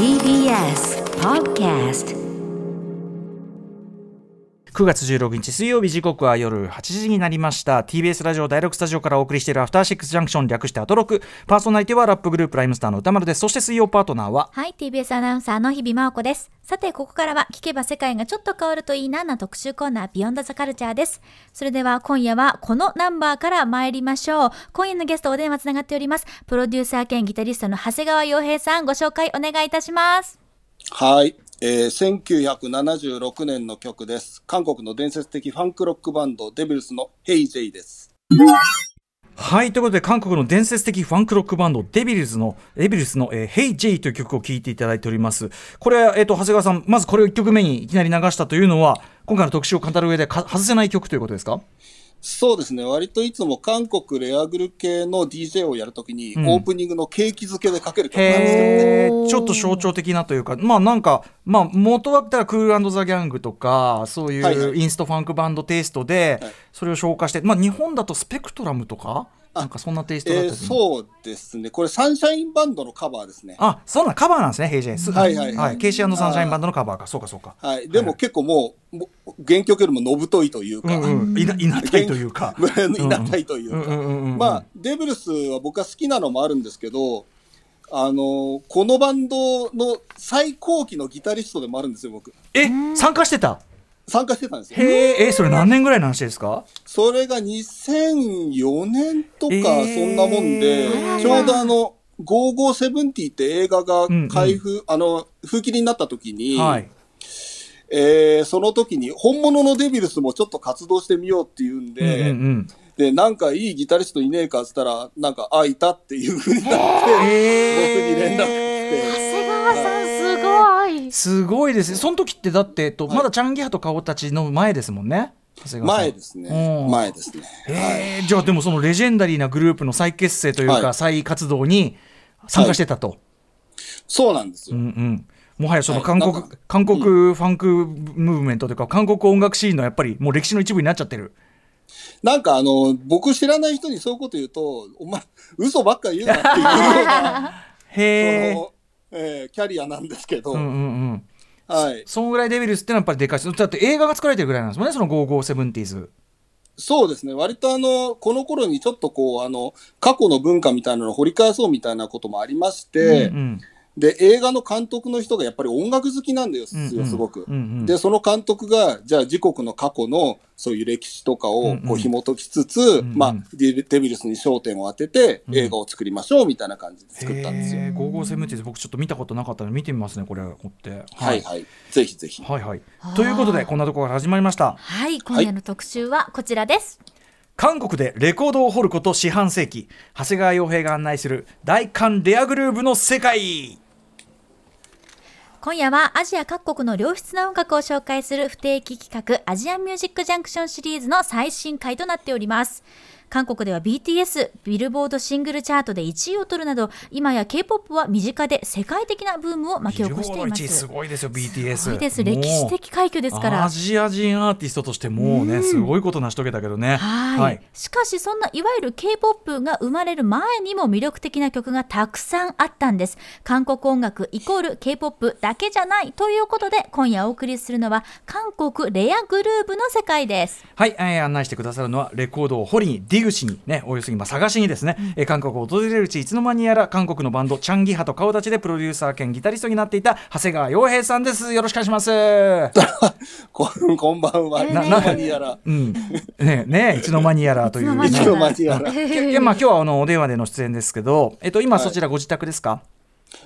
TBS Podcast 9月16日水曜日時刻は夜8時になりました TBS ラジオ第6スタジオからお送りしているアフターシックスジャンクション略してアトロクパーソナリティはラップグループライムスターの歌丸ですそして水曜パートナーははい、TBS アナウンサーの日々真央子です。さて、ここからは聞けば世界がちょっと変わるといいなな特集コーナービヨンドザカルチャーです。それでは今夜はこのナンバーから参りましょう。今夜のゲストお電話つながっております。プロデューサー兼ギタリストの長谷川洋平さん、ご紹介お願いいたします。はい、えー、1976年の曲です。韓国の伝説的ファンクロックバンドデビルスの Hey J です。はいということで韓国の伝説的ファンクロックバンドデビルズのデビルスの、えー、Hey J という曲を聴いていただいておりますこれ、えー、と長谷川さんまずこれを1曲目にいきなり流したというのは今回の特集を語る上で外せない曲ということですか？そうですね、割といつも韓国レアグル系の DJ をやるときに、ん。オープニングの景気づけでかける曲なんですけどね。ちょっと象徴的なというかまあなんかまあ元はったらクールザ・ギャングとかそういうインストファンクバンドテイストではい。それを消化して、まあ日本だとスペクトラムとかなんかそんなテイストだっえーたそうですね、これサンシャインバンドのカバーですね。あそんなカバーなんですね、ヘイジェイ。ス。はいはい。はい。ケイシーサンシャインバンドのカバーか、そうかそうか。はい、でも結構もう、原曲よりものぶといというか、うんうん、いな、いなたいというか。いなたいというか、まあ、デビルスは僕は好きなのもあるんですけど、あのこのバンドの最高期のギタリストでもあるんですよ、僕。え、参加してた？参加してたんですよ。へえ、え、それ何年ぐらいの話ですか？それが2004年とか、えーそんなもんで、ちょうどあの、5570って映画が開封、あの、風切りになった時に、はい。えーその時に本物のデビルスもちょっと活動してみようっていうんうんで、うんうん。で、なんかいいギタリストいねえかっつったら、なんか、あ、いたっていうふうになって、えー僕に連絡長来て、谷川さん、すごい。すごいですね。その時ってだって、えっと、はいまだチャンギハと顔たちの前ですもんね。前ですね。うん前ですね。はい。へえ、じゃあでもそのレジェンダリーなグループの再結成というか、はい再活動に参加してたと。そうなんですよ。うんうん、もはやそのはい韓国,、なんか韓国ファンクムーブメントというか、韓国音楽シーンのやっぱりもう歴史の一部になっちゃってる。なんかあの、僕知らない人にそういうこと言うと、お前、嘘ばっか言うなっていうような、へえ。えーキャリアなんですけど、うんうんうん。はい。そのぐらいデビルスってのはやっぱりでかいです。だって映画が作られてるぐらいなんですもんね、その 5570s。そうですね。割とあの、この頃にちょっとこう、あの、過去の文化みたいなのを掘り返そうみたいなこともありまして、うんうんで、映画の監督の人がやっぱり音楽好きなんですよ、うんうんすごく。うんうんで、その監督が、じゃあ自国の過去のそういう歴史とかをうんうんこう紐解きつつ、んまあデ、デビルスに焦点を当ててうん映画を作りましょうみたいな感じで作ったんですよ。へえ 5570s 僕ちょっと見たことなかったので見てみますね、これを追って。はいはい。ぜひぜひ。はいはいということで、こんなところから始まりました。はい、今夜の特集はこちらです。韓国でレコードを掘ること四半世紀長谷川洋平が案内する大韓レアグルーヴの世界今夜はアジア各国の良質な音楽を紹介する不定期企画アジアンミュージックジャンクションシリーズの最新回となっております。韓国では BTS、ビルボードシングルチャートで1位を取るなど、今や K-POP は身近で世界的なブームを巻き起こしていまビルボード1位すす。ごいですよ BTS すごいです。歴史的快挙ですから。アジア人アーティストとしてもうね、すごいこと成し遂げたけどね。はい、しかしそんないわゆる K-POP が生まれる前にも魅力的な曲がたくさんあったんです。韓国音楽イコール K-POP だけじゃないということで今夜お送りするのは韓国レアグルーヴの世界です。はい、えー案内してくださるのはレコードを掘りにディグしにねおよそにまあ探しにですね、えー韓国を訪れるうちいつの間にやら韓国のバンドチャンギハと顔立ちでプロデューサー兼ギタリストになっていた長谷川洋平さんです。よろしくお願いします。ここんばんは。なな何やら。うん。ねねいつの間にやらといういつの間にやら。いつの間にやら。いやまあ今日はあのお電話での出演ですけど、えっと今そちらご自宅ですか、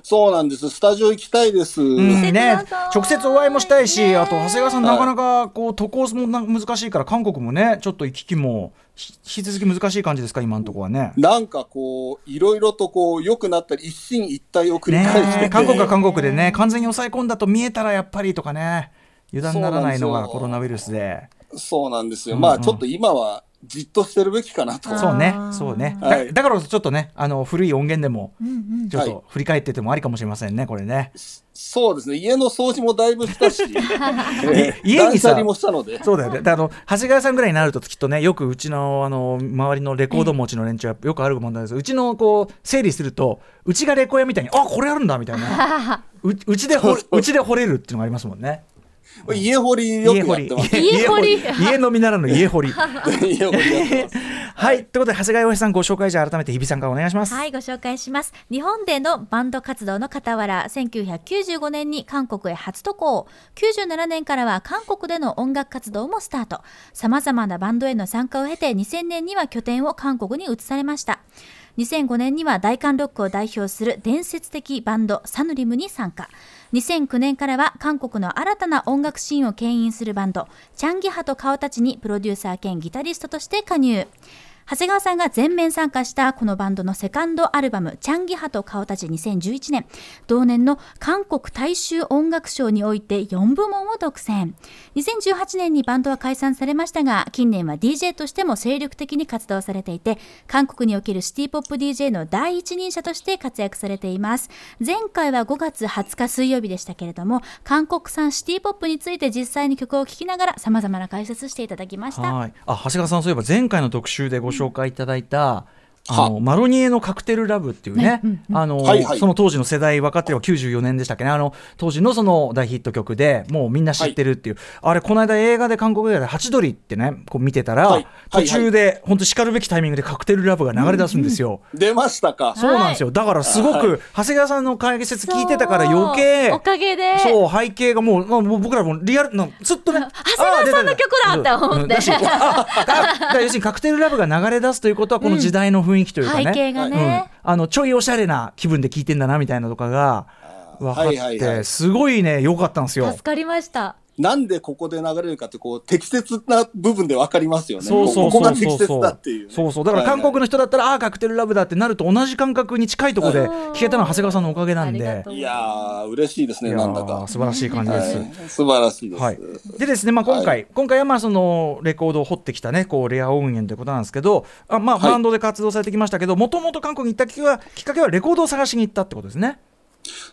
そうなんです。スタジオ行きたいです。うん。ね。直接お会いもしたいし、ね。あと長谷川さん、はい。なかなかこう渡航もな難しいから、韓国もね、ちょっと行き来もひ引き続き難しい感じですか、今のところはね。なんかこう、いろいろとこう、良くなったり、一進一退を繰りね返してて、韓国は韓国でね、完全に抑え込んだと見えたらやっぱりとかね、油断ならないのがコロナウイルスで。そうなんですよ。まあ、ちょっと今はじっとしてるべきかなと。そうねそうね。だ,、はい。だからちょっとねあの古い音源でもちょっはい。と振り返っててもありかもしれませんねこれね。そうですね。家の掃除もだいぶしたし、えー家にさもしたので。そうだよね。であの長谷川さんぐらいになるときっとねよくうちのあの周りのレコード持ちの連中はよくある問題ですうちのこう整理するとうちがレコヤみたいにあこれあるんだみたいな。ううちでうちで掘れるっていうのがありますもんね家掘りよくやってます。家掘り家飲みならぬ家掘り。はいということで長谷川洋平さんご紹介じゃあ改めて日比さんからお願いしますはい、ご紹介します。日本でのバンド活動の傍ら、1995年に韓国へ初渡航。97年からは韓国での音楽活動もスタート。様々なバンドへの参加を経て、2000年には拠点を韓国に移されました。2005年には大韓ロックを代表する伝説的バンドサヌリムに参加。2009年からは韓国の新たな音楽シーンを牽引するバンド、チャンギハと顔たちにプロデューサー兼ギタリストとして加入。長谷川さんが全面参加したこのバンドのセカンドアルバム「チャンギハと顔たち2011年」同年の韓国大衆音楽賞において4部門を独占。2018年にバンドは解散されましたが近年は DJ としても精力的に活動されていて韓国におけるシティポップ DJ の第一人者として活躍されています。前回は5月20日水曜日でしたけれども韓国産シティポップについて実際に曲を聴きながら様々な解説していただきました。あ長谷川さんそういえば前回の特集でご紹介いただいた、あのマロニエのカクテルラブっていうね、あの、はいはい。その当時の世代分かってれば94年でしたっけね。あの当時のその大ヒット曲でもうみんな知ってるっていう、あれこの間映画で韓国映画で「ハチドリ」ってねこう見てたら、はい。はい途中で本当しかるべきタイミングでカクテルラブが流れ出すんですよ。出ましたか。そうなんですよ。だからすごく、長谷川さんの解説聞いてたから余計そう。おかげで。そう背景がもう、まあ、もう僕らもリアルなずっとね。長谷川さんの曲だって思って。うんだし要するにカクテルラブが流れ出すということはこの時代の雰囲気というかね、背景がうん。ね、あのちょいおしゃれな気分で聴いてんだなみたいなとかが分かはいはいはい。ってすごいね良かったんですよ。助。かりましたなんでここで流れるかって、こう、適切な部分で分かりますよね。そうそうここがそう。そう適切だっていうね、そうそう。だから韓国の人だったら、ああカクテルラブだってなると同じ感覚に近いところで聞けたのは長谷川さんのおかげなんで。いやー、嬉しいですね、なんだか。素晴らしい感じです。はい、素晴らしいです。はい、でですね、まあ、今回、はい。今回はまあそのレコードを掘ってきたねこうレア音源ということなんですけどあ、まあ、はい。バンドで活動されてきましたけどもともと韓国に行ったきっかけはきっかけはレコードを探しに行ったってことですね。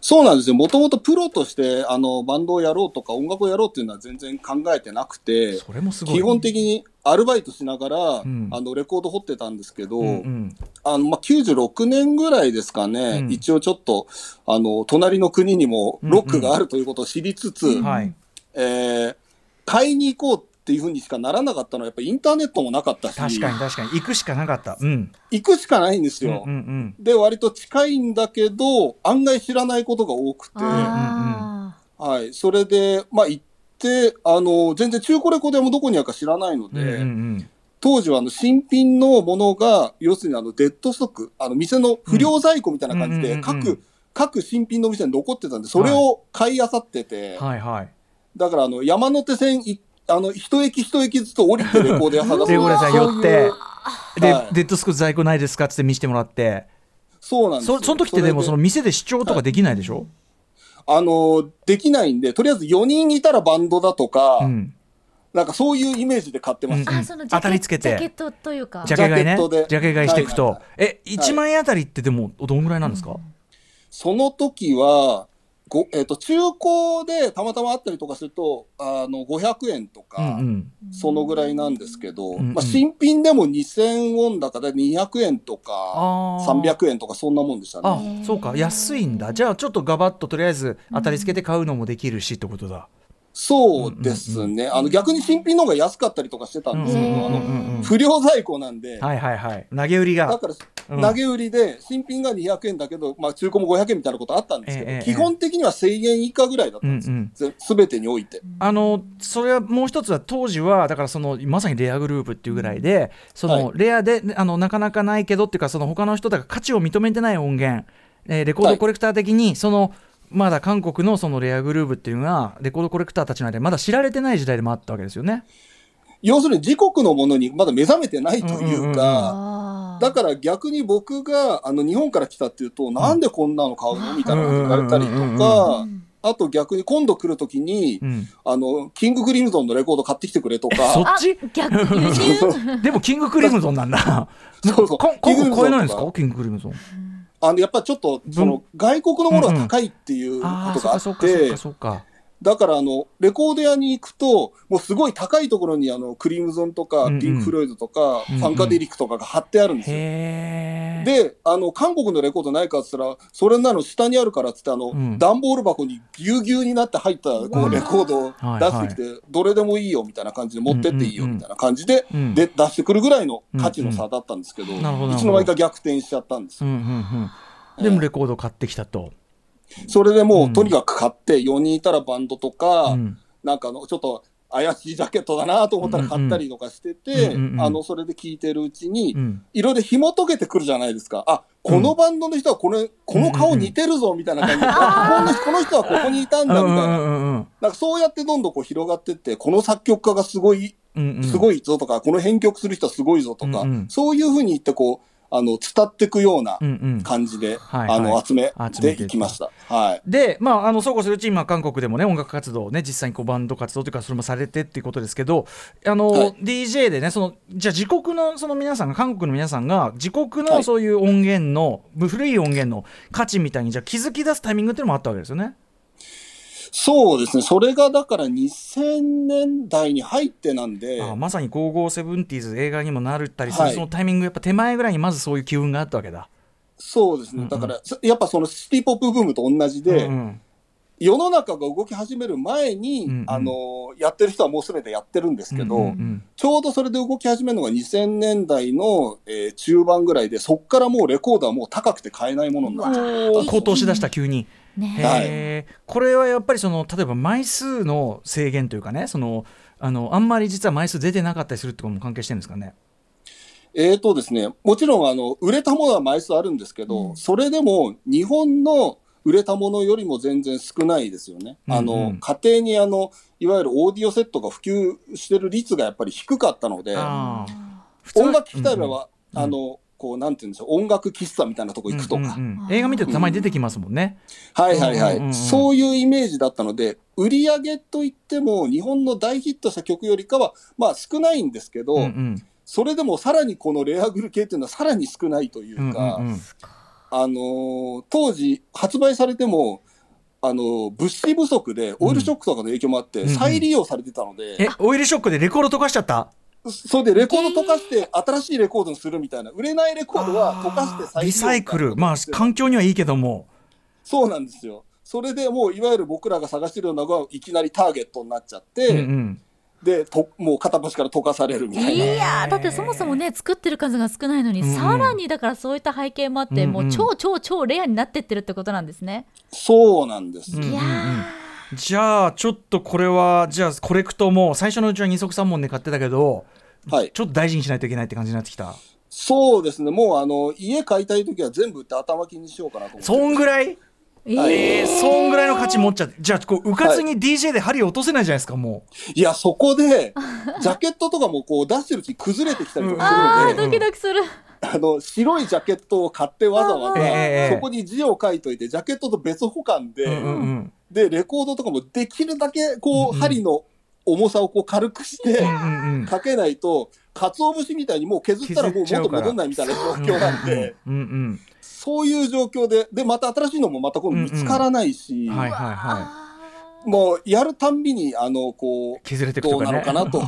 そうなんですよ。もともとプロとして、あの、バンドをやろうとか音楽をやろうっていうのは全然考えてなくて、それもすごい。基本的にアルバイトしながら、ん。あの、レコード掘ってたんですけど、うんうん。あの、まあ、96年ぐらいですかね、うん。一応ちょっと、あの、隣の国にもロックがあるということを知りつつ、はい。えー買いに行こうっていうふうにしかならなかったのは、やっぱりインターネットもなかったし、確かに確かに。行くしかなかった。うん。行くしかないんですうんうよ。ん。で、割と近いんだけど、案外知らないことが多くて、あはい。それで、まあ行って、あの、全然中古レコード屋もどこにあるか知らないので、うんうんうん。当時はあの新品のものが、要するにあのデッドストック、あの店の不良在庫みたいな感じで、各、各新品の店に残ってたんで、それを買い漁ってて、はいはい。だからあの山手線い、あの、一駅一駅ずつ降りてレコード屋探す。レゴレさん寄って。で、はい。デッドスク在庫ないですかって見せてもらって。そうなんですよ。そその時ってでもそのれ店で視聴とかできないでしょ、あの、できないんで、とりあえず4人いたらバンドだとか、うん、なんかそういうイメージで買ってました。ーあそのジ当たりつけて。ジャケットというか。ジャケ買いね。ジャケットで。ジャケ買いしていくと、はい。はいえ1万円あたりってでもどんぐらいなんですか、その時は、ごえっ、と、中古でたまたまあったりとかすると、あの、500円とか、うんうん。そのぐらいなんですけど、んうん。まあ、新品でも2000ウォンだから200円とか、あー。300円とかそんなもんでしたあね。そうか。安いんだ。じゃあちょっとガバッととりあえず当たりつけて買うのもできるしってことだ、そうですね。あの、逆に新品の方が安かったりとかしてたんですけど、うんあの、不良在庫なんで、はいはいはい。投げ売りが。だから、うん投げ売りで、新品が200円だけど、まあ、中古も500円みたいなことあったんですけど、基本的には1000円以下ぐらいだったうんん。ですすべてにおいて。あのそれはもう一つは当時はだからそのまさにレアグループっていうぐらいでその、はい。レアであのなかなかないけどっていうかその他の人が価値を認めてない音源、えーレコードコレクター的にその、まだ韓国のそのレアグループっていうのがレコードコレクターたちの間でまだ知られてない時代でもあったわけですよね。要するに自国のものにまだ目覚めてないといううんうんうん。だから逆に僕があの日本から来たっていうと、なんでこんなの買うのみたいなこと言われたりとうんうんうんうん。か、あと逆に今度来るときに、うん。あの、キングクリムゾンのレコード買ってきてくれとか、そっち？あ逆 でもキングクリムゾンなんだ。そうそう。今後買えないんですか？キングクリムゾン。あの、やっぱちょっと、その、外国のものが高いっていうことがあってだからあの、レコード屋に行くと、もうすごい高いところにあの、クリムゾンとか、ピンク・フロイドとか、ファンカデリックとかが貼ってあるんですよ。で、あの、韓国のレコードないかって言ったら、それなの下にあるからっつって、あの、うん。段ボール箱にぎゅうぎゅうになって入った、こう、レコードをはい出してきて、どれでもいいよみたいな感じで、持ってっていいよみたいな感じで、うんで、出してくるぐらいの価値の差だったんですけど、いつの間にか逆転しちゃったんですよ。うんうんうん。でもレコード買ってきたと。それでもう、うんとにかく買って、4人いたらバンドとか、うんなんかあの、ちょっと怪しいジャケットだなと思ったら買ったりとかしてて、うんうんうんあの、それで聞いてるうちにう、ん。いろいろ紐解けてくるじゃないですか。あ、このバンドの人はこの、この顔似てるぞ、みたいな感じで、あこのこの人はここにいたんだ、みたいな。なんかそうやってどんどんこう広がってって、この作曲家がすごい。すごいぞとか、この編曲する人はすごいぞとか、そういうふうに言ってこう、あの、伝っていくような。感じで、はいはいあの、集めてていきました。はい。で、まあ、あのそうこうするうちに今韓国でもね音楽活動をね実際にこうバンド活動というかそれもされてっていうことですけどあの、はい DJ でねそのじゃあ自国のその皆さんが韓国の皆さんが自国のはいそういう音源の、古い音源の価値みたいにじゃあ気づき出すタイミングっていうのもあったわけですよね。そうですね。それがだから2000年代に入ってなんで、あまさに「5570s」映画にもなるったりする、はいそのタイミングやっぱ手前ぐらいにまずそういう機運があったわけだ。そうですね。うんうんだから、そやっぱそのシティポップブームと同じで、うんうん世の中が動き始める前に、うんうんあの、やってる人はもうすべてやってるんですけど、うんうんちょうどそれで動き始めるのが2000年代の、えー中盤ぐらいで、そこからもうレコードはもう高くて買えないものになっちゃう。おー高騰しだした急に。へね。はい。えこれはやっぱりその例えば枚数の制限というかねそのあのあんまり実は枚数出てなかったりするってことも関係してるんですかね？えーとですね、もちろんあの売れたものは枚数あるんですけど、うん。それでも日本の売れたものよりも全然少ないですよね。あうん。うのん家庭にあのいわゆるオーディオセットが普及してる率がやっぱり低かったので、音楽聴きたい場合は、うんあのこうなんていうんでしょう、音楽喫茶みたいなとこ行くとか、うんうんうん。映画見てるとたまに出てきますもんね。はいはいはい、うんうんうんそういうイメージだったので、売り上げといっても日本の大ヒットした曲よりかはまあ少ないんですけど、うんうん。それでもさらにこのレアグル系っていうのはさらに少ないといううんか。うんうん。あのー当時発売されても、あのー物資不足でオイルショックとかの影響もあってうん。再利用されてたので、えオイルショックでレコード溶かしちゃった？それでレコード溶かして新しいレコードにするみたいな。売れないレコードは溶かして再利用。リサイクル。まあ環境にはいいけども。そうなんですよ。それでもういわゆる僕らが探してるようなのがいきなりターゲットになっちゃって、うんうん。でともう片っ端から溶かされるみたいいな。やーだってそもそもね作ってる数が少ないのに、さらにだからそういった背景もあって、うんうんもう超超超レアになってってるってことなんですね。そうなんです、うん。いやーじゃあちょっとこれはじゃあコレクトも最初のうちは二足三門で買ってたけどはい。ちょっと大事にしないといけないって感じになってきた。そうですね。もうあの家買いたい時は全部売って頭金にしようかなと思って。そんぐらい？えはい。えー、そんぐらいの価値持っちゃって。じゃあこううかつに DJ で針落とせないじゃないですかもいや、そこで、ジャケットとかもこう出してるうちに崩れてきたりとあかするので、ードキドキする。あの、白いジャケットを買ってわざわええざ、そこに字を書いといて、ジャケットと別保管で、う、うんうんうんで、レコードとかもできるだけ、こう、うんうん。針の重さをこう軽くしてかけないと、鰹節みたいにもう削ったらもう元戻んないみたいな状況なんで、うんうん。そういう状況で、で、また新しいのもまた今度見つからないし、はいはいはあもうやるたんびに、あの、こい削れていくとかのかなと。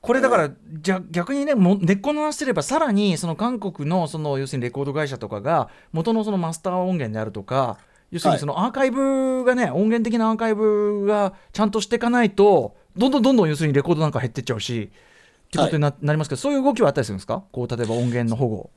これだからじゃ逆にねもう根っこの話すればさらにその韓国のその要するにレコード会社とかが元のそのマスター音源であるとか要するにそのアーカイブがね、音源的なアーカイブがちゃんとしていかないとどんどんどんどん要するにレコードなんか減ってっちゃうしってことにな,、なりますけどそういう動きはあったりするんですか？こう例えば音源の保護。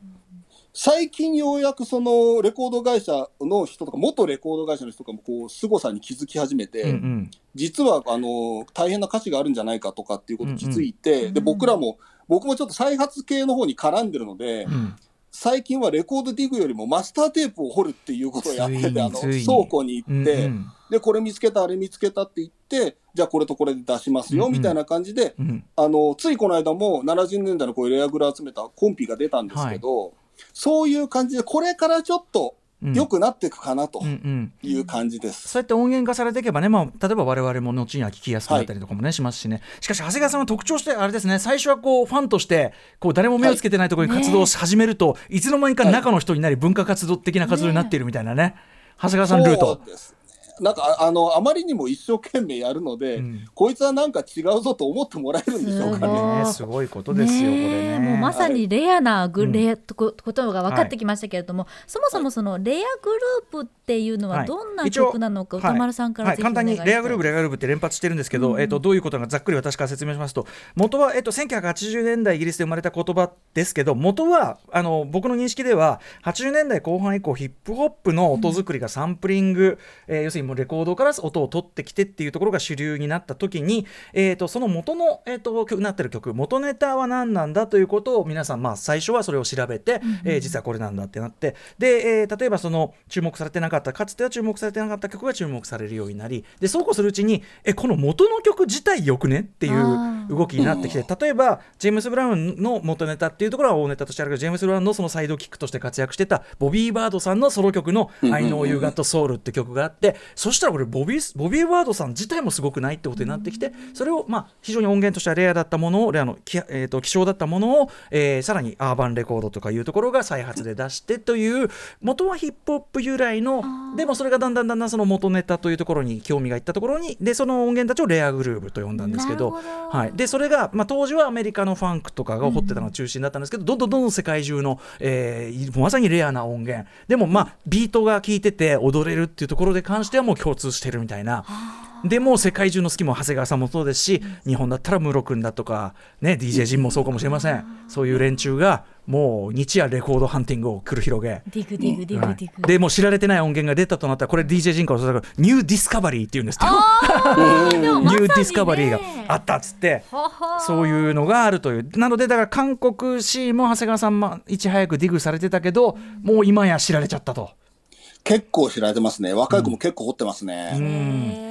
最近ようやくそのレコード会社の人とか、元レコード会社の人とかもこう、凄さに気づき始めて、うんうん。実はあの大変な価値があるんじゃないかとかっていうことに気づいて、うん。で僕らも、僕もちょっと再発系の方に絡んでるので、うん最近はレコードディグよりもマスターテープを掘るっていうことをやってて、あの倉庫に行って、うんうん。で、これ見つけた、あれ見つけたって言って、じゃあこれとこれで出しますよ、みたいな感じで、うんあの、ついこの間も70年代のこういうレアグラ集めたコンピが出たんですけど、そういう感じで、これからちょっと、うん。良くなっていくかなとうんうん。いう感じです。そうやって音源化されていけばね、まあ、例えば我々も後には聞きやすくなったりとかもね、しますしね。しかし長谷川さんは特徴してあれですね。最初はこうファンとしてこう誰も目をつけてないところに活動をし始めると、い、つの間にか中の人になり文化活動的な活動になっているみたいなね。長谷川さんルート。そう。です。ね。なんかああのあまりにも一生懸命やるので、うん。こいつはなんか違うぞと思ってもらえるんでしょうかすごね。すごいことですよ、これね。もうまさにレアなグうんレアとこことが分かってきましたけれども、そもそもそのレアグループっていうのははい。どんな曲なのか、歌丸さんから簡単にレアグループ、レアグループって連発してるんですけど、うん。えっとどういうことかざっくり私から説明しますと、元は、えっと1980年代イギリスで生まれた言葉ですけど、元はあの僕の認識では、80年代後半以降、ヒップホップの音作りがサンプリング、えー要するにもうレコードから音を取ってきてっていうところが主流になった時に、えっとその元の、えっと曲なってる曲、元ネタは何なんだということを皆さん、まあ、最初はそれを調べて、えー実はこれなんだってなって、で、えー例えばその注目されてなかった、かつては注目されてなかった曲が注目されるようになり、でそうこうするうちに、え、この元の曲自体よくねっていう動きになってきて、例えば、ジェームス・ブラウンの元ネタっていうところは大ネタとしてあるけど、ジェームス・ブラウンのそのサイドキックとして活躍してた、ボビー・バードさんのソロ曲の、I Know You Got Soul って曲があって、そしたらこれボビー、ボビー・バードさん自体もすごくないってことになってきて、それを、まあ、非常に音源としてはレアだったものを、レアの、きえーと希少だったものを、えーさらにアーバンレコードとかいうところが再発で出してという、元はヒップホップ由来の、でもそれがだんだんだんだんその元ネタというところに興味がいったところに、で、その音源たちをレアグルーブと呼んだんですけどはい。で、それが、まあ、当時はアメリカのファンクとかが掘ってたのが中心だったんですけど、どんどんどんどん世界中の、えーまさにレアな音源。でも、まあ、ビートが効いてて踊れるっていうところで関してはもう共通してるみたいな。でもう世界中の好きも長谷川さんもそうですし、日本だったらムロ君だとか、ね、DJ ジンもそうかもしれません。そういう連中が、もう日夜レコードハンティングを繰り広げ、ディグディグディはいグディグ、でもう知られてない音源が出たとなったらこれ DJ ジンからそれから new discovery っていうんですけどあーでもまさにね。 new discovery があったっつって。そういうのがあるという。なのでだから韓国シーンも長谷川さんもいち早くディグされてたけどもう今や知られちゃったと。結構知られてますね。若い子も結構掘ってますね。へー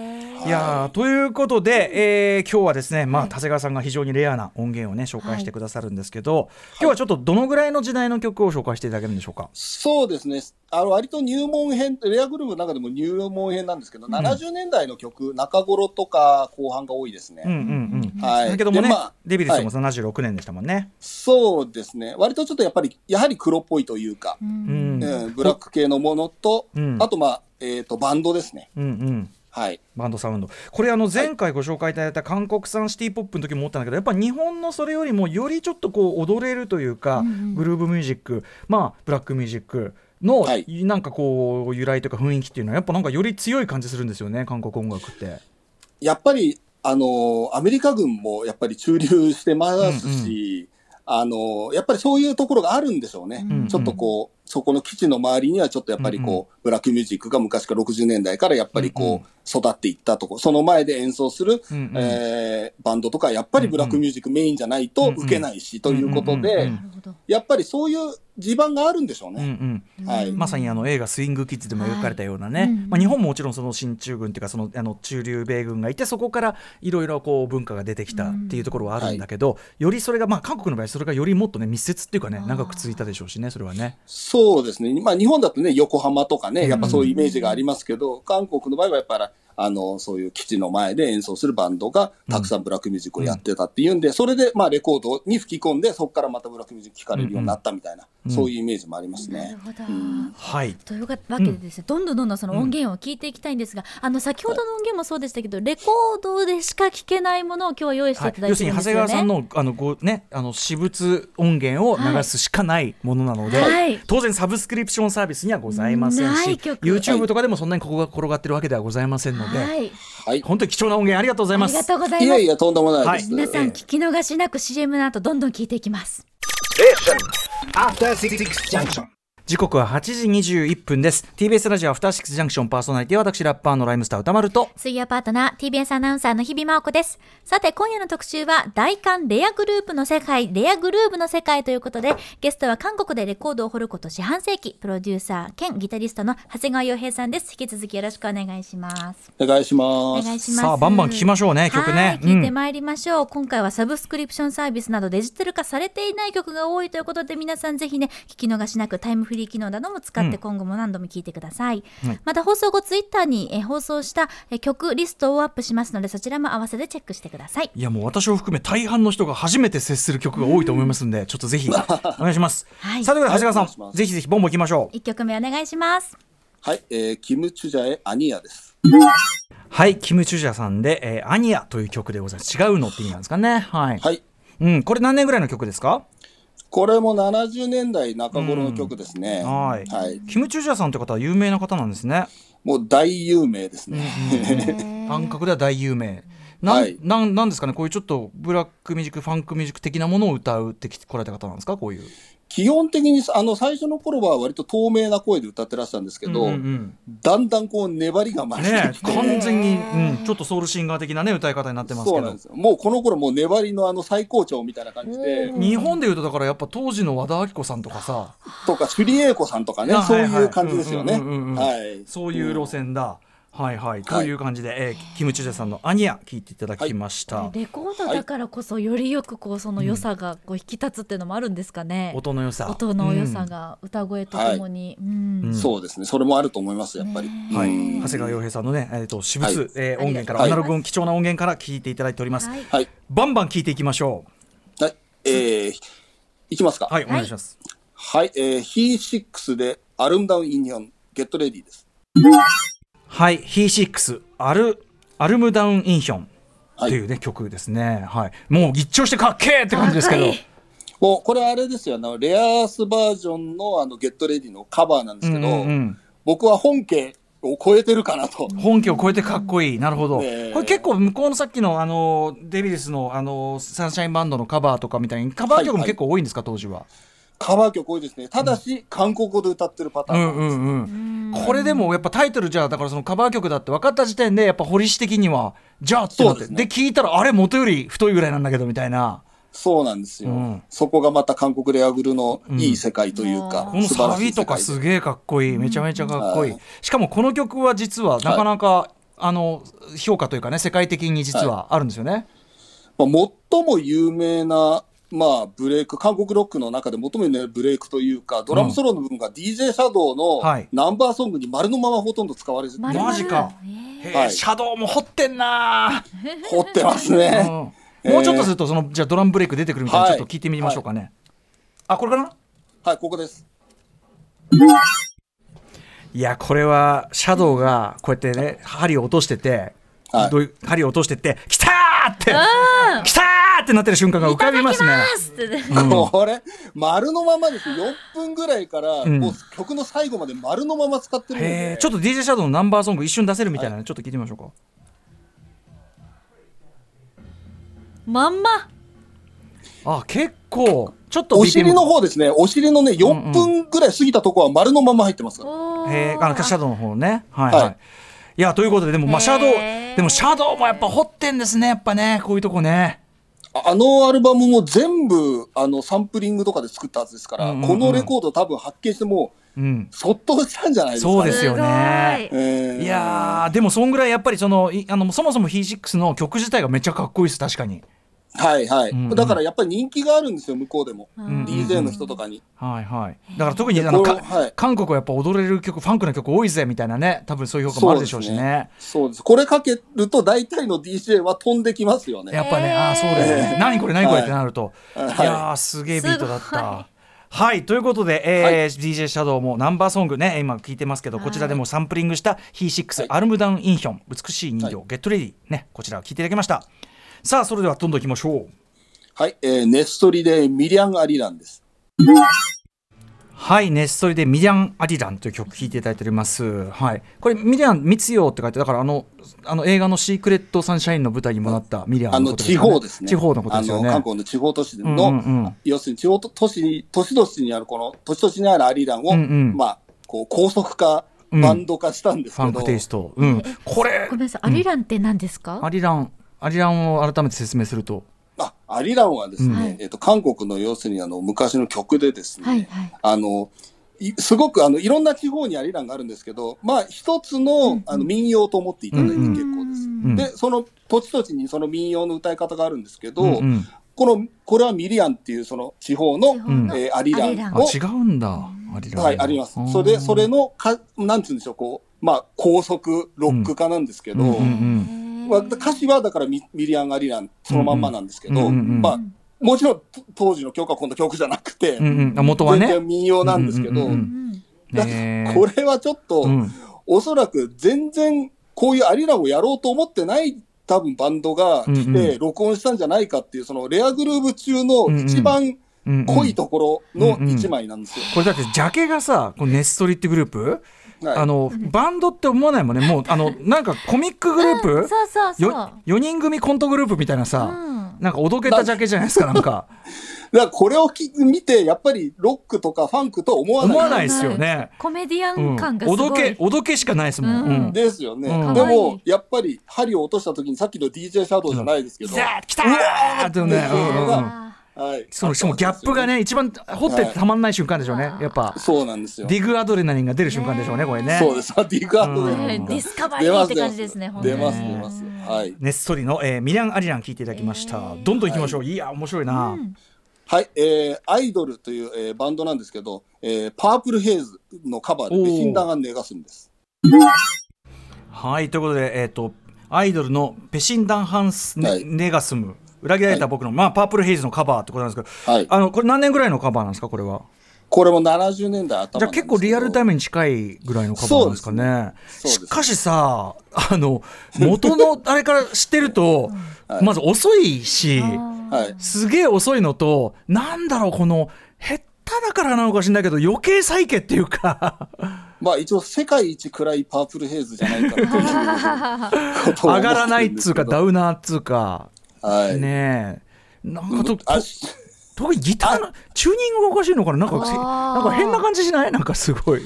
いやーということで、えー今日はですね、まあ、長谷川さんが非常にレアな音源をね紹介してくださるんですけど、今日はちょっとどのぐらいの時代の曲を紹介していただけるんでしょうか？そうですね。あの、割と入門編、レアグループの中でも入門編なんですけど、70年代の曲、中頃とか後半が多いですね。うんうんうん。はいだけどもね、でまあデビルスも76年でしたもんね。そうですね。割とちょっとやっぱり、やはり黒っぽいというか、うん。うんブラック系のものと、うんあとまあ、えっ、と、バンドですね。うんうん。はい。バンドサウンドこれあの前回ご紹介いただいた韓国産シティ・ポップの時も思ったんだけどやっぱ日本のそれよりもよりちょっとこう踊れるというか、グルーブミュージックまあブラックミュージックの、はいなんかこう由来というか雰囲気っていうのはやっぱなんかより強い感じするんですよね韓国音楽って。やっぱり、あのアメリカ軍もやっぱり駐留してますし、あのやっぱりそういうところがあるんでしょうね。うんちょっとこう、そこの基地の周りにはちょっとやっぱりこう、ブラックミュージックが昔から60年代からやっぱりこう、うんうん。育っていったとこ、その前で演奏する、うんうん。えーバンドとか、やっぱりブラックミュージックメインじゃないと受けないし、ということうんうんうんでうん、なるほど。やっぱりそういう地盤があるんでしょううんね。うんはい。まさにあの映画「スイング・キッズ」でも描かれたようなね、はいうんまあ、日本ももちろんその進駐軍っていうかそのあの中流米軍がいてそこからいろいろこう文化が出てきたっていうところはあるんだけど、よりそれが、まあ、韓国の場合それがよりもっとね密接っていうかね長く続いたでしょうしねそれはね。そうですね。まあ日本だとね、横浜とかね、うんやっぱそういうイメージがありますけど、韓国の場合はやっぱり、あの、そういう基地の前で演奏するバンドがたくさんブラックミュージックをやってたっていうんで、それでまあレコードに吹き込んで、そこからまたブラックミュージック聴かれるようになったみたいな、うん。そういうイメージもありますなるね。ほど、うん。はい。というわけでですね、どん。どんどんどんその音源を聞いていきたいんですが、あの先ほどの音源もそうでしたけど、レコードでしか聞けないものを今日は用意していただい要するにてるんですよね。長谷川さんのあのご、ね、あの私物音源を流すしかないものなので、はい。当然サブスクリプションサービスにはございませんし YouTube とかでもそんなにここが転がってるわけではございませんので、はい、はい。本当に貴重な音源ありがとうございますありが。とうございます。いやいや、とんでもないです。皆さんええ聞き逃しなく CM の後どんどん聞いていきます。After Six Junction. 時刻は8時21分です。TBS ラジオアフターシックスジャンクションパーソナリティは私ラッパーのライムスター歌丸と。水曜パートナー TBS アナウンサーの日々真央子です。さて今夜の特集は大韓レアグループの世界レアグループの世界ということでゲストは韓国でレコードを掘ること四半世紀プロデューサー兼ギタリストの長谷川洋平さんです。引き続きよろしくお願いします。お願いしおます。願いします。さあバンバン聞きましょうね曲ね。はい聞いてまいりましょう、今回はサブスクリプションサービスなどデジタル化されていない曲が多いということで皆さんぜひね聞き逃しなくタイムフリーフリー機能なども使って今後も何度も聞いてください、はいまた放送後ツイッターに、えー放送した、えー曲リストをアップしますのでそちらも合わせてチェックしてくださいいやもう私を含め大半の人が初めて接する曲が多いと思いますんで、ちょっとぜひお願いします。はいさあということで長谷川さん、ぜひぜひボンボン行きましょう。1曲目お願いしますはい、えーキム・チュジャエ・アニヤです。はい、キム・チュジャさんで、えーアニアという曲でございます。違うのって意味なんですかね。はい。はい。うん、これ何年ぐらいの曲ですか？これも70年代中頃の曲ですね。はいはい。キム・チュジャさんという方は有名な方なんですね。もう大有名ですね。感覚では大有名。なん、はいなんなんですかね？こういうちょっとブラックミュージックファンクミュージック的なものを歌うってこられた方なんですか？こういう。基本的にあの最初の頃は割と透明な声で歌ってらっしゃるんですけど、うんうんだんだんこう粘りが増してねきて、完全に、うん、ちょっとソウルシンガー的なね歌い方になってますけど。もうこの頃もう粘りのあの最高潮みたいな感じで、日本でいうとだからやっぱ当時の和田アキ子さんとかさ。とか、首里英子さんとかねあ、そうはい。う感じですよね。そういう路線だ。はいはい、という感じで、えーキム・チュジャさんの「アニア」聞いていただきました、レコードだからこそよりよくこうその良さがこう引き立つっていうのもあるんですかね、音の良さ。音の良さが歌声とともに、うんうん。そうですね。それもあると思います、やっぱり。はい、うん。長谷川洋平さんのね、えー、と私物、はい。えー音源から、はい。アナログ音貴重な音源から聞いていただいております、はい。はい。バンバン聞いていきましょはい。えー、いきますか。うはいお願いします、はい。えー、ヒーシックスでアルムダウンインニョン、ゲットレディです。はい、ヒーシックスアルアルムダウンインヒョン。はい。というね、曲ですね。はい、もう一聴してかっけーって感じですけど。もうこれあれですよ、あの、レアースバージョンのあの、ゲットレディのカバーなんですけど、うんうんうん。僕は本家を超えてるかなと。本家を超えてかっこいい、なるほど、え。ーこれ結構向こうのさっきのあのデビルスのあのサンシャインバンドのカバーとかみたいにカバー曲もはいはい。結構多いんですか、当時は？カバー曲多いですね。ただし、韓国語で歌ってるパターン。です。うんうん、これでもやっぱタイトルじゃあだからそのカバー曲だって分かった時点でやっぱ堀市的にはじゃあってなってで,、そうで聞いたらあれ元より太いぐらいなんだけどみたいな。そうなんですよ、うん。そこがまた韓国レアグルのいい世界というか、このサビとかすげえかっこいい。めちゃめちゃかっこいい、はい。しかもこの曲は実はなかなか、あの評価というかね世界的に実はあるんですよね、まあ、最も有名な、まあ、ブレイク、韓国ロックの中で最も有名なブレイクというか、ドラムソロの部分が DJ シャドウのはい。ナンバーソングに丸のままほとんど使われてマジか。えへえはい。シャドウも掘ってんな掘ってますー、ね。うん。もうちょっとするとそのじゃあドラムブレイク出てくるみたいなはいちょっと聞いてみましょうかね、あこれかなはい、ここです。いやこれはシャドウがこうやってね針を落としてて、はい。針を落としてって「きたー!」って「きたー!」ってなってる瞬間が浮かびます。ね。ますってねこれ、丸のままです。4分ぐらいから、ん。もう曲の最後まで丸のまま使ってるで。え、ちょっと DJ シャドウのナンバーソング一瞬出せるみたいな。ね、ちょっと聞いてみましょうか。まんま。あ、結構、ちょっとお尻の方ですね、お尻のね、4分ぐらい過ぎたとこは丸のまま入ってます。へえ、あのシャドウの方ね。はいはい。はい。い、やということででもまあシャドウでもシャドウもやっぱ掘ってんですね。やっぱねこういうとこね。あのアルバムも全部、あの、サンプリングとかで作ったはずですから、うんうんうんこのレコード多分発見してもう、うん。そっとしたんじゃないですか、ね。そうですよね。いえーいやーでもそんぐらいやっぱりそのいあのそもそもヒーシックスの曲自体がめっちゃかっこいいです確かに。はいはい、うんうんだからやっぱり人気があるんですよ、向こうでも。ん DJ の人とかに。はいはい。だから特にあのはい韓国はやっぱ踊れる曲ファンクな曲多いぜみたいなね多分そういう評価もあるでしょうしね。そうです。これかけると大体の DJ は飛んできますよね。やっぱね、ああ、そうだよね。えー何これ、何これってなると。はいいやー、すげえビートだった。はい、ということで、えー DJ シャドウもナンバーソングね、今聞いてますけど、こちらでもサンプリングしたヒーシックス、はいアルムダウンインヒョン、美しい人形、はゲットレディ、ね、こちらを聞いていただきました。さあ、それではどんどんいきましょう。はい、えーネストリでミリアン・アリランです。はい、ネストリでミリアン・アリランという曲聴いていただいております。はい、これミリアン密陽って書いて、だからあの、あの映画のシークレット・サンシャインの舞台にもなったミリアンあののことですよね。地方ですね。地方のことですよね。あの韓国の地方都市の、うんうんうん要するに地方都市に、都市都市にあるこの、都市都市にあるアリランを、うんうんまあ、こう、高速化、うんバンド化したんですけど、ファンクテイスト。うん。これごめんなさいアリランって何ですか、アリラン、アリランを改めて説明すると。あ、アリランはですね、はい。えっと、韓国の要するにあの、昔の曲でですね、はいはい。あの、いすごくあの、いろんな地方にアリランがあるんですけど、まあ、一つの、あの、民謡と思っていただいて結構です。んで、その土地土地にその民謡の歌い方があるんですけど、うんうん。この、これはミリアンっていうその地方の、地方のえーアリラン。を違うんだ。アリラはい、あります。それで、それのか、なんて言うんでしょう、こう、まあ、高速ロック化なんですけど、うんうんまあ、歌詞はだからミミリアン・アリランそのまんまなんですけど、まあ、もちろんと当時の曲はこんな曲じゃなくて、うんうん。あ元はね。全然民謡なんですけど、これはちょっと、うん。おそらく全然こういうアリランをやろうと思ってない多分バンドが来て録音したんじゃないかっていう、そのレアグルーヴ中の一番濃いところの一枚なんですよ。これだってジャケがさこのネストリってグループ、はいあのバンドって思わないもんね。もうあのなんかコミックグループ、う んそうそうそう。よ4人組コントグループみたいなさ、うん。なんかおどけたジャケじゃないですかなんか。だからこれをき見て、やっぱりロックとかファンクと思わない？思わないですよね。コメディアうんン感がすごい、おどけおどけしかないですもん。うん。うん。ですよね。うん。でも、やっぱり針を落とした時にさっきの DJ シャドウじゃないですけど、ザー来たーってね、うんうんうん。あはい。そのしかもギャップがね一番掘っててたまんない瞬間でしょうね。やっぱ。そうなんですよ。ディグアドレナリンが出る瞬間でしょうねこれね。そうです。ディガードうん。で。ーねディスカバリーって感じですね本当に。出ます、出ます。はい。ネストリの、えーミリアン・アリラン聞いていただきました、どんどん行きましょう、い、や面白いな、はい、えー、アイドルという、えーバンドなんですけど、えー、パープルヘイズのカバーで、シンダーがネガすんです。はいということで、えー、とアイドルのペシンダンハンスネ,、はい。ネガスム裏切られた僕の、まあ、パープルヘイズのカバーってことなんですけど、はい。あのこれ何年ぐらいのカバーなんですかこれは？これも70年代頭じゃあ結構リアルタイムに近いぐらいのカバーなんですかね。しかしさ、あの、元の あれから知ってると、はい。まず遅いし、はい。すげえ遅いのと、なんだろう、この、下手だからなのかもしれないけど、余計サイケっていうか、まあ一応世界一暗いパープルヘイズじゃないかという 上がらないっつうか、ダウナーっつうか、はい。ねえ。なんかと、特にギターの、チューニングがおかしいのかな？なんかなんか変な感じしない？なんかすごい。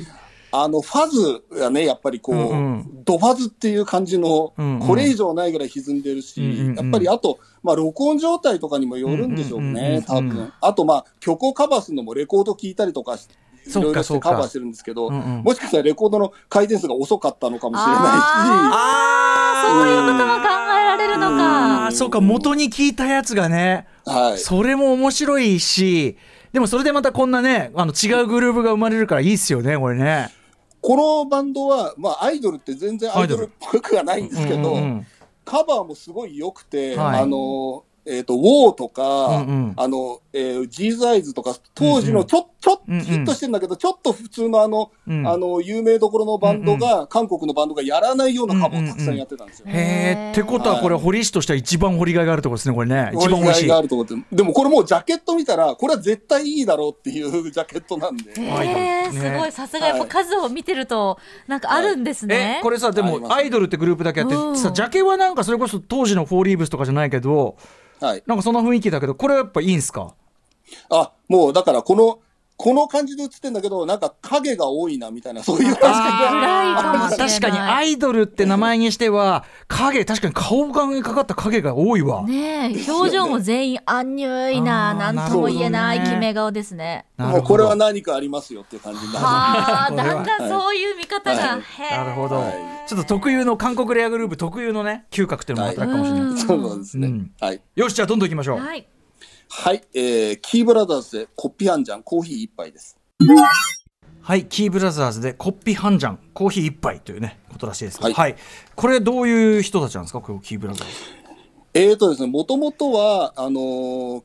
あの、ファズがね、やっぱりこう、うんうんドファズっていう感じのうんうん、これ以上ないぐらい歪んでるし、うんうんうんやっぱりあと、まあ、録音状態とかにもよるんでしょうね、多うん分。あと、まあ、曲をカバーするのもレコード聞いたりとかし、いそうかろいろしそうか。てカバーしてるんですけど、うんうん。もしかしたらレコードの回転数が遅かったのかもしれないあそういうことも考えられるのあかあ、そうか、元に聞いたやつがね、し、はい。それも面白いし、でもそれでまたこんなね、あの違うグループが生まれるからいいっすよね、これね。このバンドは、まあ、アイドルって全然アイドルっぽくはないんですけど、カバーもすごい良くて、はい。あの、えっ、と、ウォーとか、うんうん。あの、えージーズアイズとか、当時のちょ、ちょっとうんうん。ヒットしてんだけど、ちょっと普通のあの、うん。あの、有名どころのバンドが、韓国のバンドがやらないようなカバーをたくさんやってたんですよ。へえ、ってことはこれ、堀市としては一番掘りがいがあるところですね、これね。一番美味しいが。あると思って。でもこれもうジャケット見たら、これは絶対いいだろうっていうジャケットなんで。えー、すごい。さすがやっぱ数を見てるとなんかあるんですね、えこれさでもアイドルってグループだけあってうん。さジャケはなんかそれこそ当時のフォーリーブスとかじゃないけどはい。なんかそんな雰囲気だけどこれはやっぱいいんすか？あ、もうだからこの、この感じで映ってんだけど、なんか影が多いなみたいな、そういう感じ。が。確かにアイドルって名前にしては影確かに顔がにかかった影が多いわ、ねえ表情も全員アンニュイななんとも言えない決め顔ですね。なもうこれは何かありますよっていう感じになる。はあ、これは。だんだんそういう見方が。なるほど、はい。ちょっと特有の韓国レアグループ特有のね嗅覚っていうのも働くかもしれない、うんそうなんですね。よしじゃあどんどん行きましょう、はい。はい。えー、キーブラザーズでコッピハンジャン、コーヒー一杯です。はい、キーブラザーズでコッピハンジャンコーヒー一杯というねことらしいですけど、ははいいこれどういう人たちなんですか？このキーブラザーズえーとですね、もともとは、あのー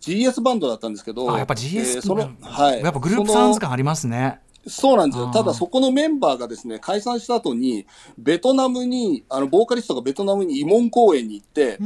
GS バンドだったんですけど、あやっぱ GS えーその、はい。やっぱグループサウンズ感ありますねそうなんですよ。ただそこのメンバーがですね、解散した後に、ベトナムに、あの、ボーカリストがベトナムに慰問公演に行って、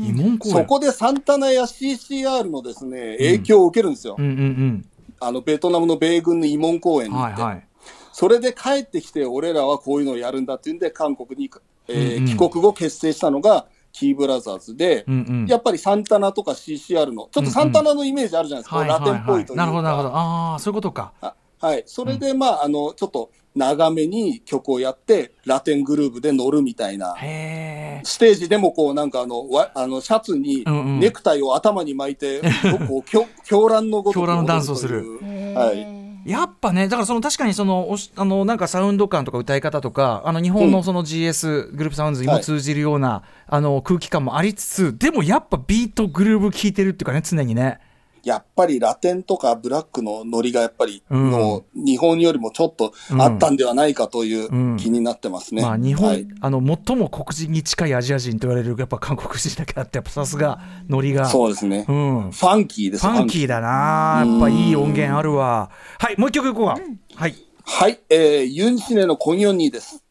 そこでサンタナや CCR のですね、影響を受けるんですよ。うんうんあの、ベトナムの米軍の慰問公演うんに行って。はいはい。それで帰ってきて、俺らはこういうのをやるんだっていうんで、韓国に、えーうんうん。帰国後結成したのが、キーブラザーズで、うんうん。やっぱりサンタナとか CCR の、ちょっとサンタナのイメージあるじゃないですか、はいラテンっぽいというか。なるほどなるほど。ああそういうことか。あはい。それで、まあ、あの、ちょっと長めに曲をやって、ラテングルーヴで乗るみたいな。へえステージでもこう、なんかあの、わあのシャツにうんうん。ネクタイを頭に巻いて、こう、狂 狂乱のごとく狂乱のダンスをする。はい。やっぱねだからその確かにそのおしあのなんかサウンド感とか歌い方とかあの日本のその GS グループサウンズにも通じるような、あの空気感もありつつでもやっぱビートグルーブ聴いてるっていうかね常にねやっぱりラテンとかブラックのノリがやっぱり、うん。の日本よりもちょっとあったんではないかというん。う気になってますね。まあ、日本、はい。あの最も黒人に近いアジア人と言われるやっぱ韓国人だけあってやっぱさすがノリが。そうですね。うん、ファンキーです。ファンキーだな。やっぱいい音源あるわ。はいもう一曲いこうか、はい。はい、えー、ユンシネのコンヨンニーです。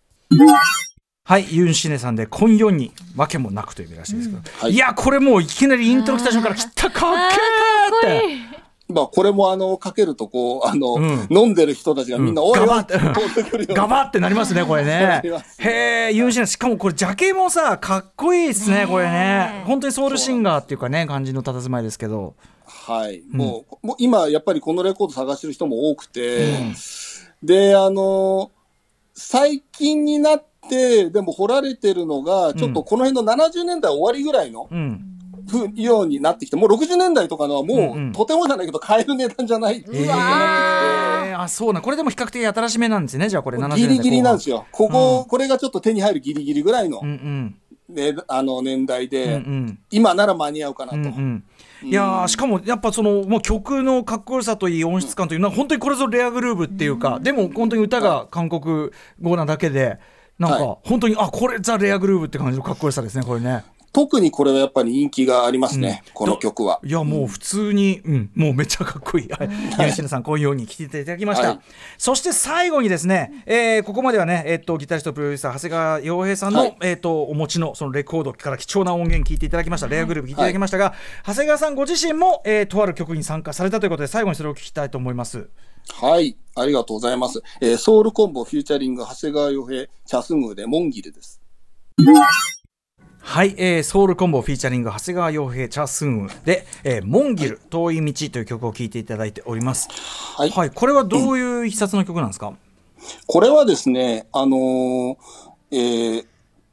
はいユンシネさんで「コンヨンにわけもなく」という意味らしいですけど、はい。いやこれもういきなりイントロ来た瞬間から「きた。かっけー!」って。まあ、これもあの、かけるとこう、あの、うん。飲んでる人たちがみんな、おいおいガバッってな。ガバってなりますねこれね。へえユンシネしかもこれジャケもさかっこいいですねこれね。本当にソウルシンガーっていうかね感じの佇まいですけど。はい。もう、もう今、やっぱりこのレコード探してる人も多くて、で、あの、最近になって、でも掘られてるのが、ちょっとこの辺の70年代終わりぐらいの、うんふうようになってきて、もう60年代とかのはもう、うんうん。とてもじゃないけど買える値段じゃないっていうえのになってー、あそうなこれでも比較的新しめなんですね。じゃあこれ70きて、年代ギリギリなんですよ。よ。ここ、うん。これがちょっと手に入るギリギリぐらいの、うんうん。ね、あの年代うんで、うん。今なら間に合うかなと。うんうん。いやーしかもやっぱそのもう曲のかっこよさといい音質感というのは本当にこれぞレアグルーブっていうか、でも本当に歌が韓国語なだけでなんはか本当にあこれザレアグルーブって感じのかっこよさですねこれね特にこれはやっぱり人気がありますね、うんこの曲は。いやもう普通に、うん、もうめっちゃかっこいい。はい。吉野さん、こういうように来ていただきました。はいそして最後にですね、えーここまではね、えっ、と、ギタリストプロデューサー、長谷川洋平さんの、はいえっ、と、お持ちのそのレコードから貴重な音源聞いていただきました、レアグループ聞いていただきましたが、長谷川さんご自身も、えーとある曲に参加されたということで、最後にそれを聞きたいと思います。はい、ありがとうございます。えーソウルコンボフューチャリング長谷川洋平、チャスムーでモンギルです。はい、えーソウルコンボフィーチャリング長谷川洋平チャスンウで、えーモンギル遠い道という曲を聴いていただいております。はい。はい、これはどういう一冊の曲なんですか、これはですね、あのーえー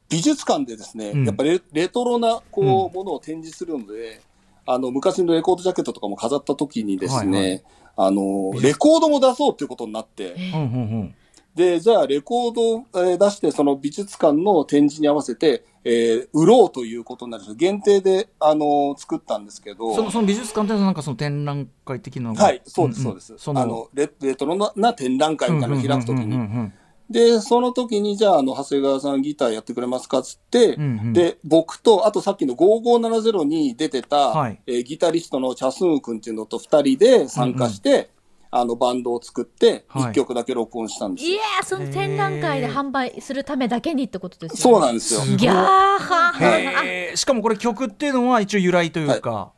美術館でですね、うん。やっぱりレレトロなこう、ものを展示するので、あの昔のレコードジャケットとかも飾った時にですね、はいはあのーレコードも出そうっていうことになって、うんうんうんで、じゃあレコードをえー出して、その美術館の展示に合わせて、えー売ろうということになる。んです限定で、あのー作ったんですけど、そのその美術館っていうのはなんかその展覧会的なはい、そうです、んん。そうです。そのあのレ、レトロなな展覧会みたいなのを開くときに。うんうんうんうんで、その時に、じゃあ、あの、長谷川さんギターやってくれますかっつって、うんうん。で、僕と、あとさっきの5570に出てた、はい。えーギタリストのチャスンウ君っていうのと二人で参加して、あの、バンドを作って、はい。一曲だけ録音したんですよ。いやーその展覧会で販売するためだけにってことですよね。そうなんですよ。ギャーはーへー。しかもこれ曲っていうのは一応由来というか、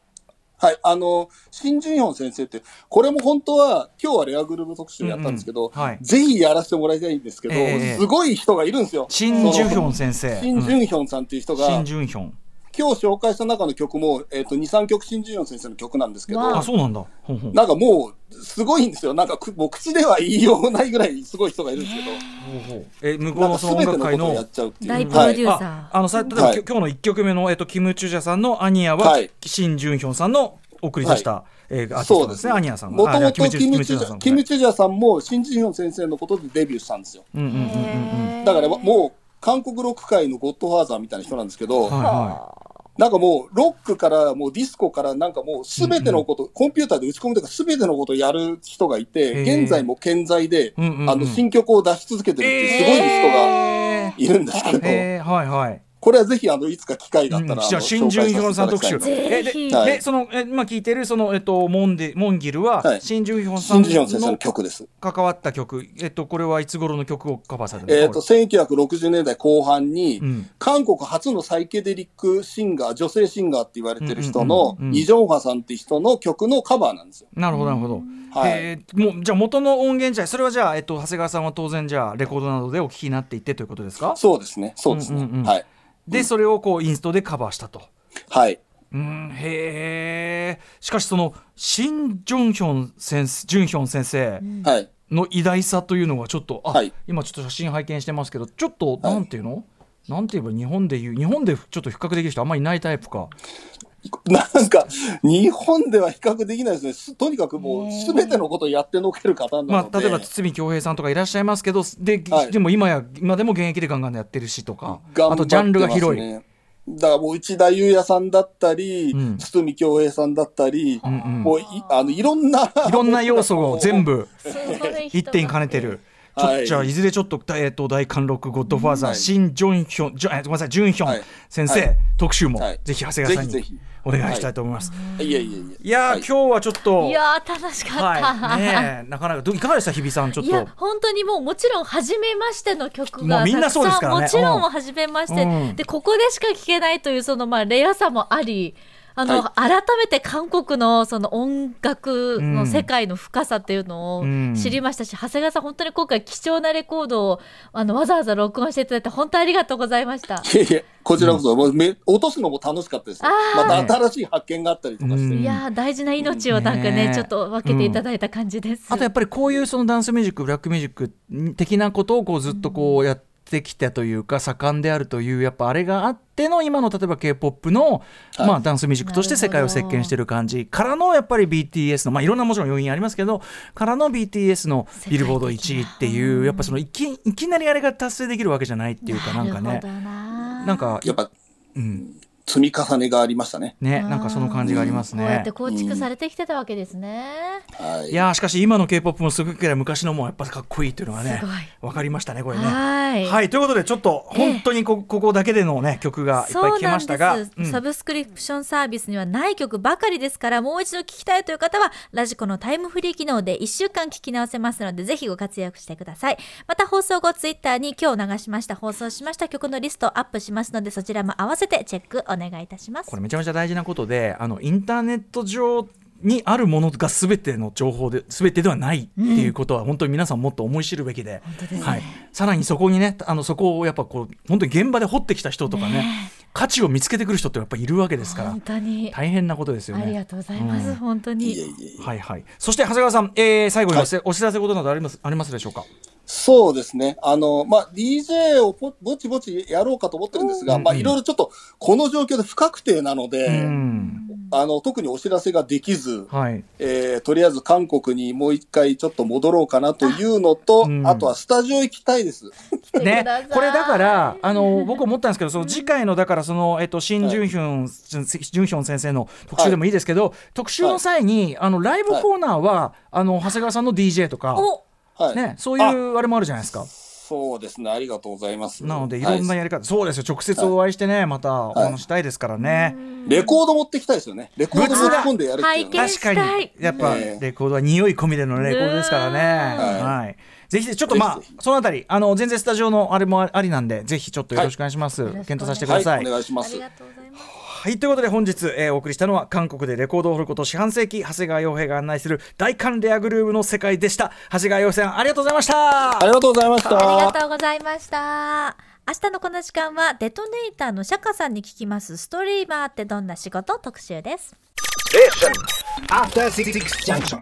はい、あの、新純ン先生って、これも本当は、今日はレアグループ特集やったんですけど、うんうん。はい。ぜひやらせてもらいたいんですけど、ええ。すごい人がいるんですよ。シン・ジュヒョン先生。シン・ジュンヒョンさんっていう人が、シン・ジュンヒョン今日紹介した中の曲も、えっ、と、2、3曲シン・ジュンヒョン先生の曲なんですけど、わあ。そうなんだ。ほんほん。なんかもう、すごいんですよ。なんかく、もう口では言いようがないぐらいすごい人がいるんですけど、え向こうのその音全ての楽会のことをやっちゃうっていう。大プロデューサー。ああのさ例えば、はい。きょ今日の1曲目の、えっと、キム・チュジャさんのアニアは、はい。シン・ジュンヒョンさんの送り出した、えーアーティストでね。そうですすね。アニアさんが。もともあとキム・チュジャ、キム・さんチュジャさんも、シン・ジヒョン先生のことでデビューしたんですよ。うんうんうんうん。へー。だからもう、韓国ロック界のゴッドファーザーみたいな人なんですけど、はいはなんかもう、ロックから、もうディスコから、なんかもう、すべてのこと、コンピューターで打ち込むとか、すべてのことをやる人がいて、現在も健在で、うんうんうん。あの、新曲を出し続けてるっていう、すごい人がいるんですけど、えー、はいはいこれはぜひ、あの、いつか機会があったら、じゃあ新純ヒョンさん特集。えでぜひ。で、はい。そのえ今聞いてるそのえっとモンデモンギルは、はい。新純ヒョンさんのの曲です。関わった曲。えっとこれはいつ頃の曲をカバーされたんですえっ、かと、1960年代後半に、うん。韓国初のサイケデリックシンガー、女性シンガーって言われてる人の、イ・ジョンファさんって人の曲のカバーなんですよ。なるほどなるほど、はい。えーもうじゃあ元の音源じゃそれはじゃあ、えっと、長谷川さんは当然じゃあレコードなどでお聞きになっていてということですか？そうですね。そうですね。うんうんうん。はい。でそれをこうインストでカバーしたと。はい。うんへえしかしそのシン・ジョンヒョン先生ジュンヒョン先生はい。の偉大さというのがちょっとあ、はい今ちょっと写真拝見してますけどちょっとはいなんていうの、なんて言えば日本でいう日本でちょっと比較できる人あんまりいないタイプか。なんか、日本では比較できないですねす。とにかくもう、すべてのことをやってのける方なので。まあ、例えば堤恭平さんとかいらっしゃいますけどで,、はいでも今や今でも現役でガンガンやってるしとか、頑張ってあとジャンルが広い。だからもう内田裕也さんだったり、うん堤恭平さんだったり、うんうんもういあのいろんな、いろんな要素を全部 一点兼ねてる。ちょはいじゃあいずれちょっと、えー、と大貫禄ゴッドファーザー、はいシン・ジョンヒョン、ジョえごめんなさい、ジュンヒョンはい。先生、はい。特集も、はい。ぜひ長谷川さんにお願いしたいと思います。い、やいやいや。い、やー、はい。今日はちょっと、いやー楽しかった、はい、ねえなかなかどいかがでした？日比さんちょっいやと。本当にもうもちろん初めましての曲がもうみんなそうですからね。もちろうん。ん初めまして、うん。でここでしか聴けないというそのまあレアさもありあの、は改めて韓国のその音楽の世界の深さっていうのうんを知りましたし、長谷川さん本当に今回貴重なレコードをあのわざわざ録音していただいて本当ありがとうございました。いやいやこちらこそ、もうめ落とすのも楽しかったですよ。あまた新しい発見があったりとかして。うんいやー大事な命をなんかねねちょっと分けていただいた感じです。あとやっぱりこういうそのダンスミュージックブラックミュージック的なことをこうずっとこうやってきたというか盛んであるというやっぱあれがあっての今の例えば k p o p の、はい。まあ、ダンスミュージックとして世界を席巻してる感じ。からのやっぱり BTS の、まあ、いろんなもちろん要因ありますけどからの BTS のビルボード1位っていうやっぱそのいきいきなりあれが達成できるわけじゃないっていうかなんかね。なるほどな。なんかやっぱ、うん積み重ねがありましたね。ねなんかその感じがありますねこうやって。構築されてきてたわけですね。はい。いやーしかし今の k p o p もすごく昔のもやっぱかっこいいっていうのがねすごい分かりましたねこれね。はい。はい、ということでちょっと本当にこ,、ここだけでのね曲がいっぱい来ましたがそうなんサブスクリプションサービスにはない曲ばかりですからもう一度聞きたいという方はラジコのタイムフリー機能で1週間聞き直せますのでぜひご活躍してくださいまた放送後ツイッターに今日流しました放送しました曲のリストをアップしますのでそちらも合わせてチェックお願いいたします。これめちゃめちゃ大事なことであのインターネット上にあるものが全ての情報で全てではないっていうことは本当に皆さんもっと思い知るべきで、当ですね。はい、さらにそこにねあのそこをやっぱこう本当に現場で掘ってきた人とかね価値を見つけてくる人ってやっぱいるわけですから。本当に。大変なことですよね。ありがとうございます、うん。本当に。いえいえいえはいはい、そして長谷川さん、えー最後にお,、お知らせことなどありますありますでしょうか？そうですね。あの、まあ、DJ をぼぼちぼちやろうかと思ってるんですが、うん。まあ、いろいろちょっと、この状況で不確定なので、うんあの、特にお知らせができず、はい、えーとりあえず韓国にもう一回ちょっと戻ろうかなというのと、うん。あとはスタジオ行きたいです。ねこれだからあの僕思ったんですけどその次回のだからその、えっと、シン・ジュンヒョン、ジュンヒョン先生の特集でもいいですけど、特集の際にあのライブコーナーは、あの長谷川さんの DJ とか、おはい。ね、そういうあれもあるじゃないですか。そうですね。ありがとうございます。なのでいろんなやり方、そうですよ直接お会いしてねまたお話したいですからね。レコード持ってきたいですよね。レコード持ち込んでやるっていうのは拝見確かにやっぱねレコードは匂い込みでのレコードですからね。ははい。ぜひちょっとまあそのあたりあの全然スタジオのあれもありなんでぜひちょっとよろしくお願いします。はい検討させてください。はい、お願いしますあり。がとうございますはいということで本日、えーお送りしたのは韓国でレコードを掘ること四半世紀長谷川洋平が案内する大韓レアグルーヴの世界でした長谷川洋平さんありがとうございましたありがとうございました。ありがとうございました。明日のこの時間はデトネーターの釈迦さんに聞きますストリーマーってどんな仕事？特集です。After Junction.